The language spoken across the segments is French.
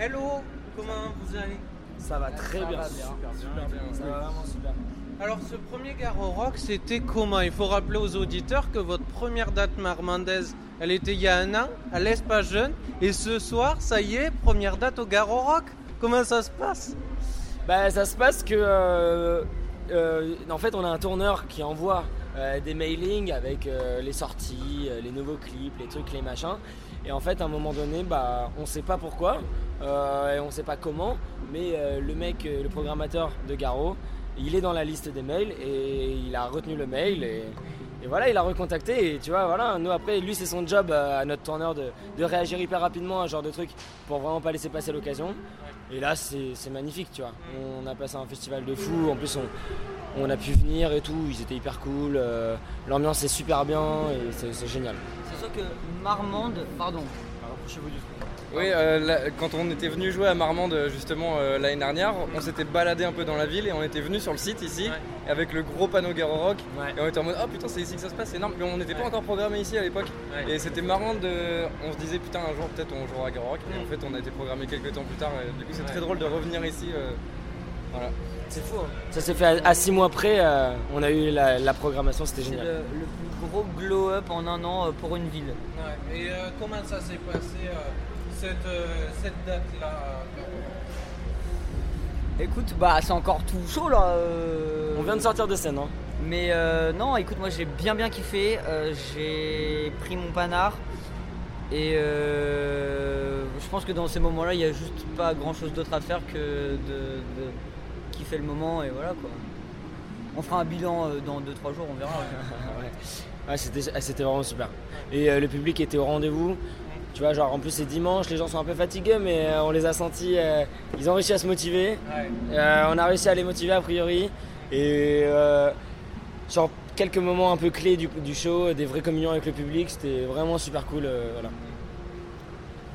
Hello, comment vous allez? Ça va très bien. Super bien. Ça va vraiment super. Alors ce premier Garo Rock, c'était comment? Il faut rappeler aux auditeurs que votre première date marmandaise, elle était il y a un an, à l'Espace Jeune, et ce soir, ça y est, première date au Garo Rock. Comment ça se passe? Bah, ça se passe que. euh, euh, en fait, on a un tourneur qui envoie euh, des mailings avec euh, les sorties, euh, les nouveaux clips, les trucs, les machins. Et en fait, à un moment donné, bah, on sait pas pourquoi euh, et on sait pas comment, mais euh, le mec, euh, le programmateur de Garo, il est dans la liste des mails et il a retenu le mail et, voilà, il a recontacté et tu vois, voilà, nous après, lui c'est son job à notre tourneur de, réagir hyper rapidement à ce genre de truc pour vraiment pas laisser passer l'occasion. Et là, c'est magnifique, tu vois. On a passé un festival de fou. En plus, on, a pu venir et tout. Ils étaient hyper cool. L'ambiance est super bien et c'est génial. Sûr que Marmande, pardon. Rapprochez-vous du Oui, euh, là, quand on était venu jouer à Marmande justement euh, l'année dernière, on s'était baladé un peu dans la ville et on était venu sur le site ici Ouais. avec le gros panneau Garo Rock Ouais. et on était en mode oh putain c'est ici que ça se passe, c'est énorme. Mais on n'était pas encore programmé ici à l'époque Ouais. et c'était marrant de. On se disait putain un jour peut-être on jouera à Garo Rock et en fait on a été programmé quelques temps plus tard et du coup c'est Ouais. très drôle de revenir ici. euh, voilà. C'est fou. Ça s'est fait à, à six mois près. euh, on a eu la, la programmation, c'était génial. le, le plus gros glow-up en un an euh, pour une ville. Ouais, Et euh, comment ça s'est passé euh, cette, euh, cette date-là Écoute, bah c'est encore tout chaud là. euh, On vient de sortir de scène. Hein. Mais euh, non, écoute, moi j'ai bien bien kiffé. euh, j'ai pris mon panard. Et euh, je pense que dans ces moments-là, il n'y a juste pas grand chose d'autre à faire que de, de kiffer le moment et voilà quoi. On fera un bilan euh, dans 2-3 jours, on verra. ouais, Ouais, c'était ah, c'était vraiment super. Et euh, le public était au rendez-vous. Tu vois, genre en plus c'est dimanche, les gens sont un peu fatigués, mais euh, on les a sentis. euh, ils ont réussi à se motiver. Ouais. Euh, on a réussi à les motiver a priori. Et euh, sur quelques moments un peu clés du, du show, des vraies communions avec le public, c'était vraiment super cool. euh, voilà.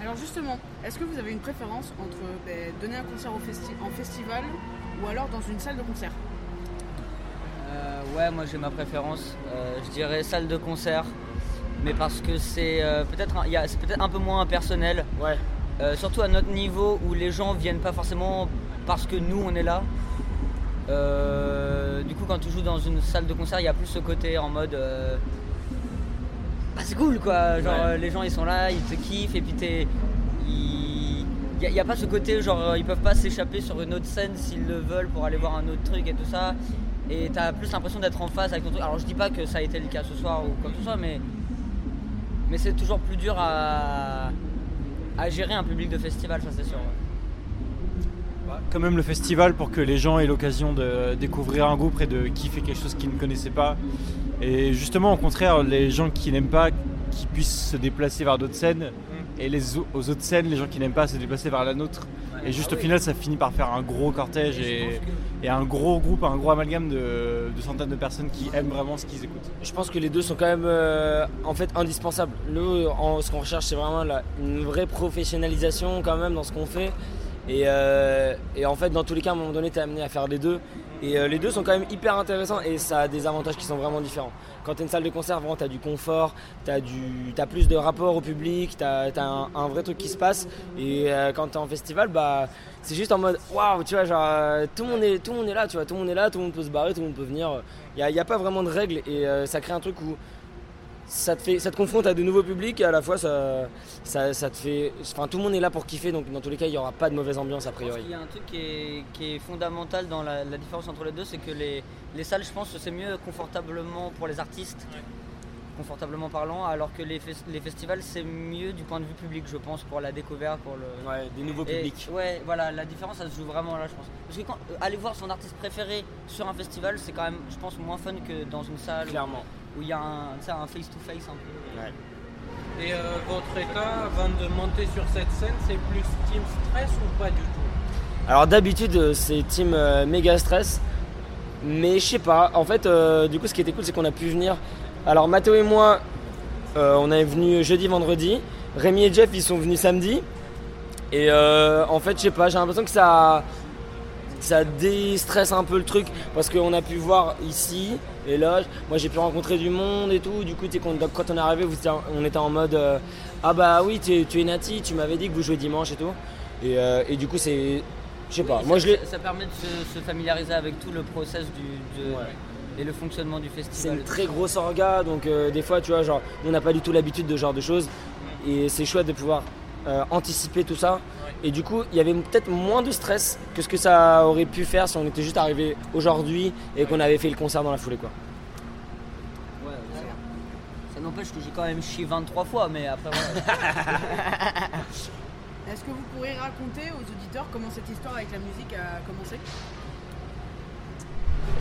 Alors justement, est-ce que vous avez une préférence entre ben, donner un concert au festi- en festival ou alors dans une salle de concert Euh, ouais, moi j'ai ma préférence. Euh, je dirais salle de concert, mais parce que c'est euh, peut-être un, il y a- c'est peut-être un peu moins impersonnel. Ouais, Euh, surtout à notre niveau où les gens viennent pas forcément parce que nous on est là. Euh, du coup, quand tu joues dans une salle de concert, il y a plus ce côté en mode. euh, bah, c'est cool quoi, genre Ouais. les gens ils sont là, ils te kiffent et puis t'es. Il n'y a, pas ce côté genre euh, ils peuvent pas s'échapper sur une autre scène s'ils le veulent pour aller voir un autre truc et tout ça. Et t'as plus l'impression d'être en phase avec ton truc. Alors je dis pas que ça a été le cas ce soir ou quoi que ce soit, mais. Mais c'est toujours plus dur à, gérer un public de festival, ça c'est sûr. ouais. quand même le festival pour que les gens aient l'occasion de découvrir un groupe et de kiffer quelque chose qu'ils ne connaissaient pas. Et justement, au contraire, les gens qui n'aiment pas, qui puissent se déplacer vers d'autres scènes, et les au- aux autres scènes, les gens qui n'aiment pas se déplacer vers la nôtre. Et juste au final, ça finit par faire un gros cortège Et un gros groupe, un gros amalgame de, centaines de personnes qui aiment vraiment ce qu'ils écoutent. je pense que les deux sont quand même euh, en fait indispensables. Nous, ce qu'on recherche, c'est vraiment une vraie professionnalisation quand même dans ce qu'on fait. Et, euh, et en fait, dans tous les cas, à un moment donné, tu es amené à faire les deux. Et euh, les deux sont quand même hyper intéressants et ça a des avantages qui sont vraiment différents. Quand tu une salle de concert, vraiment, tu du confort, tu as, plus de rapport au public, tu as, un, vrai truc qui se passe. Et euh, quand tu en festival, bah, c'est juste en mode waouh, tu vois, genre euh, tout, le monde est, monde là, tu vois, tout le monde est là, tout le monde peut se barrer, tout le monde peut venir. Il n'y a, pas vraiment de règles et euh, ça crée un truc où ça te, fait, ça te confronte à de nouveaux publics et à la fois ça, ça, ça te fait. Enfin, tout le monde est là pour kiffer donc dans tous les cas, il n'y aura pas de mauvaise ambiance a priori. qu'il y a un truc qui est, qui est fondamental dans la, la différence entre les deux, c'est que les, les salles, je pense que c'est mieux confortablement pour les artistes, confortablement parlant, alors que les, fes- les festivals, c'est mieux du point de vue public, je pense, pour la découverte, pour le... Ouais, des nouveaux Et- publics. ouais, voilà, la différence, ça se joue vraiment là, je pense. Parce que quand, euh, aller voir son artiste préféré sur un festival, c'est quand même, je pense, moins fun que dans une salle Clairement. où il y a un face-to-face un peu. Ouais. Et euh, votre état avant de monter sur cette scène, c'est plus team stress ou pas du tout? Alors d'habitude euh, c'est team euh, méga stress, mais je sais pas. En fait, euh, du coup, ce qui était cool, c'est qu'on a pu venir. Alors Mathéo et moi, euh, on est venus jeudi, vendredi. Rémi et Jeff, ils sont venus samedi. Et euh, en fait, je sais pas, j'ai l'impression que ça, ça déstresse un peu le truc parce qu'on a pu voir ici les loges. Moi j'ai pu rencontrer du monde et tout. Du coup, quand, on est arrivé, on était en mode euh, ah bah oui, tu, tu es Nati, tu m'avais dit que vous jouez dimanche et tout. Et, euh, et du coup, c'est. Je sais pas. Oui, Moi ça, je l'ai. ça permet de se, se familiariser avec tout le process du, de- Ouais. et le fonctionnement du C'est festival. une très grosse orga, donc euh, des fois, tu vois, genre, on n'a pas du tout l'habitude de ce genre de choses. Et c'est chouette de pouvoir euh, anticiper tout ça. Et du coup, il y avait peut-être moins de stress que ce que ça aurait pu faire si on était juste arrivé aujourd'hui et qu'on avait fait le concert dans la foulée, quoi. Ouais, ça- Ça n'empêche que j'ai quand même chié 23 fois, mais après voilà. Est-ce que vous pourriez raconter aux auditeurs comment cette histoire avec la musique a commencé?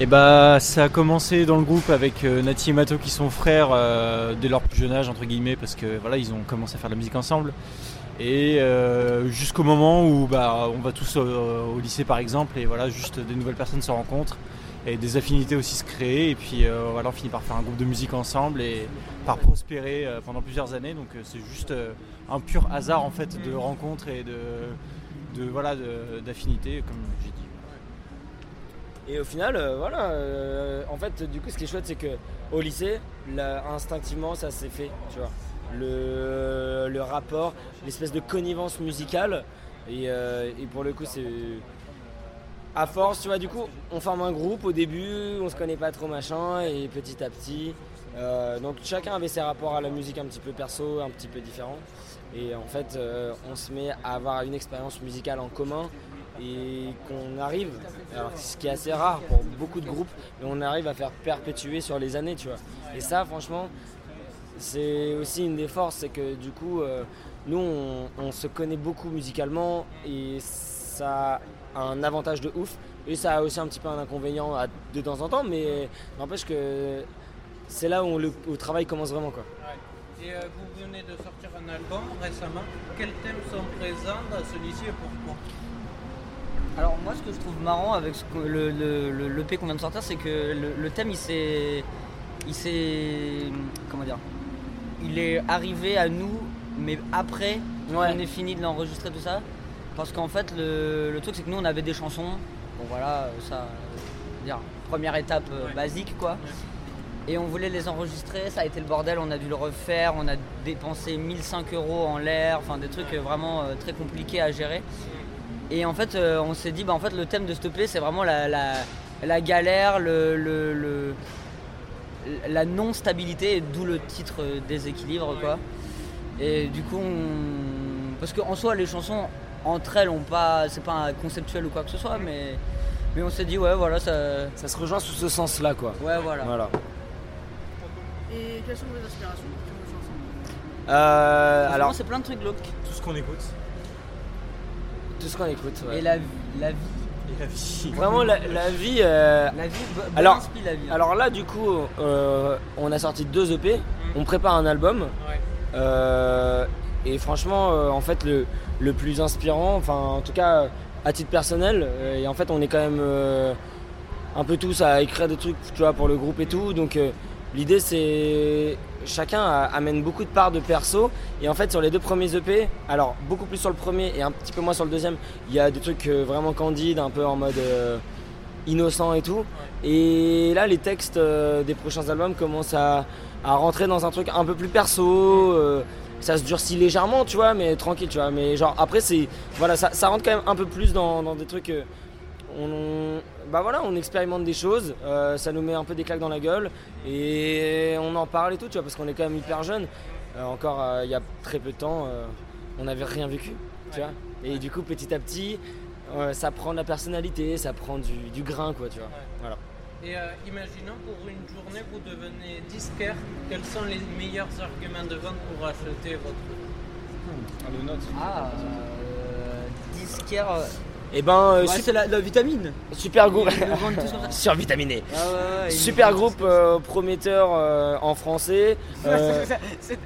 Et bah ça a commencé dans le groupe avec euh, Nati et Mato qui sont frères euh, dès leur plus jeune âge entre guillemets parce que voilà ils ont commencé à faire de la musique ensemble et euh, jusqu'au moment où bah on va tous euh, au lycée par exemple et voilà juste des nouvelles personnes se rencontrent et des affinités aussi se créent et puis euh, voilà on finit par faire un groupe de musique ensemble et par prospérer pendant plusieurs années donc c'est juste un pur hasard en fait de rencontres et de, de voilà d'affinités comme j'ai dit. Et au final, voilà, en fait, du coup, ce qui est chouette, c'est que au lycée, là, instinctivement, ça s'est fait, tu vois. Le, le rapport, l'espèce de connivence musicale. Et, euh, et pour le coup, c'est. À force, tu vois, du coup, on forme un groupe au début, on se connaît pas trop, machin, et petit à petit. euh, donc chacun avait ses rapports à la musique un petit peu perso, un petit peu différents. Et en fait, euh, on se met à avoir une expérience musicale en commun et qu'on arrive, alors ce qui est assez rare pour beaucoup de groupes, mais on arrive à faire perpétuer sur les années, tu vois. Et ça, franchement, c'est aussi une des forces, c'est que du coup, euh, nous, on, on se connaît beaucoup musicalement et ça a un avantage de ouf. Et ça a aussi un petit peu un inconvénient à- de temps en temps, mais n'empêche que c'est là où le, où le travail commence vraiment, quoi. Et euh, vous venez de sortir un album récemment. Quels thèmes sont présents dans celui-ci et pourquoi? Alors moi ce que je trouve marrant avec ce que- le, le, qu'on vient de sortir c'est que le, le thème il s'est il s'est comment dire? Il est arrivé à nous mais après Ouais. on est fini de l'enregistrer tout ça parce qu'en fait le, le truc c'est que nous on avait des chansons bon voilà ça dire première étape euh, Ouais. basique quoi et on voulait les enregistrer, ça a été le bordel, on a dû le refaire, on a dépensé 1005 euros en l'air, enfin des trucs vraiment euh, très compliqués à gérer. Et en fait, euh, on s'est dit, bah, en fait, le thème de stopper, c'est vraiment la, la, la galère, le, le- le- la non-stabilité, d'où le titre euh, déséquilibre, quoi. Et du coup, on... parce qu'en soi, les chansons entre elles, ont pas, c'est pas un conceptuel ou quoi que ce soit, mais, mais on s'est dit, ouais, voilà, ça, Ça se rejoint sous ce sens-là, quoi. ouais, voilà. Voilà. Et quelles sont vos inspirations Euh, Alors, c'est plein de trucs glauques. Tout ce qu'on écoute tout ce qu'on écoute. ouais. Et la, la vie, la vie. Vraiment, la, la vie. euh, la vie, bonne Alors- inspi, la vie. hein. Alors là, du coup, euh, on a sorti deux EP. On prépare un album. Ouais. Euh, et franchement, euh, en fait, le, le plus inspirant, enfin, en tout cas, à titre personnel, euh, et en fait, on est quand même euh, un peu tous à écrire des trucs, tu vois, pour le groupe et tout. Donc, euh, l'idée, c'est chacun amène beaucoup de parts de perso. Et en fait, sur les deux premiers EP, alors beaucoup plus sur le premier et un petit peu moins sur le deuxième, il y a des trucs euh, vraiment candides, un peu en mode euh, innocent et tout. Et là, les textes euh, des prochains albums commencent à, rentrer dans un truc un peu plus perso. ça se durcit légèrement, tu vois, mais tranquille, tu vois. Mais genre, après, c'est. Voilà, ça, rentre quand même un peu plus dans, dans des trucs. Bah voilà, on expérimente des choses, euh, ça nous met un peu des claques dans la gueule et on en parle et tout, tu vois, parce qu'on est quand même hyper jeune. Euh, encore euh, il y a très peu de temps, euh, on n'avait rien vécu, tu vois. Et du coup, petit à petit, euh, ça prend de la personnalité, ça prend du, du grain, quoi, tu vois. Voilà. Et euh, imaginons pour une journée vous devenez disquaire, quels sont les meilleurs arguments de vente pour acheter votre. Ah, euh, disquaire. Et ben, euh, ouais, c'est la, la vitamine. super groupe, survitaminé. Ah ouais, ouais, ils Super groupe euh, prometteur euh, en français. Euh, C'est-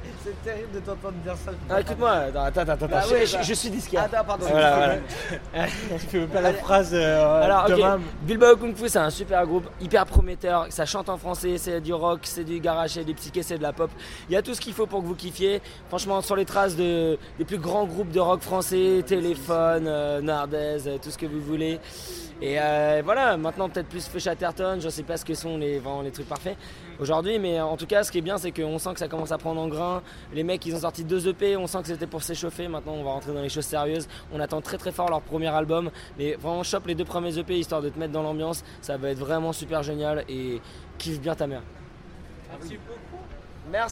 terrible de t'entendre dire ça. ah, écoute-moi, attends, attends, attends, Bah je, ouais, je- bah. je suis disquaire. Attends, pardon. Voilà, voilà. Tu fais pas la phrase euh, Alors, de. Bilbao Kung Fu, c'est un super groupe, hyper prometteur. Ça chante en français, c'est du rock, c'est du garage, c'est du psyché, c'est de la pop. Il y a tout ce qu'il faut pour que vous kiffiez. Franchement, sur les traces de, des plus grands groupes de rock français, Téléphone, euh, Nardez, tout ce que vous voulez. Et euh, voilà, maintenant peut-être plus Feu Chatterton, je sais pas ce que sont les, vraiment les trucs parfaits aujourd'hui, mais en tout cas, ce qui est bien, c'est qu'on sent que ça commence à prendre en grain. Les mecs, ils ont sorti deux EP, on sent que c'était pour s'échauffer. Maintenant, on va rentrer dans les choses sérieuses. On attend très très fort leur premier album, mais vraiment, chope les deux premiers EP histoire de te mettre dans l'ambiance. Ça va être vraiment super génial et kiffe bien ta mère. Merci beaucoup. Merci.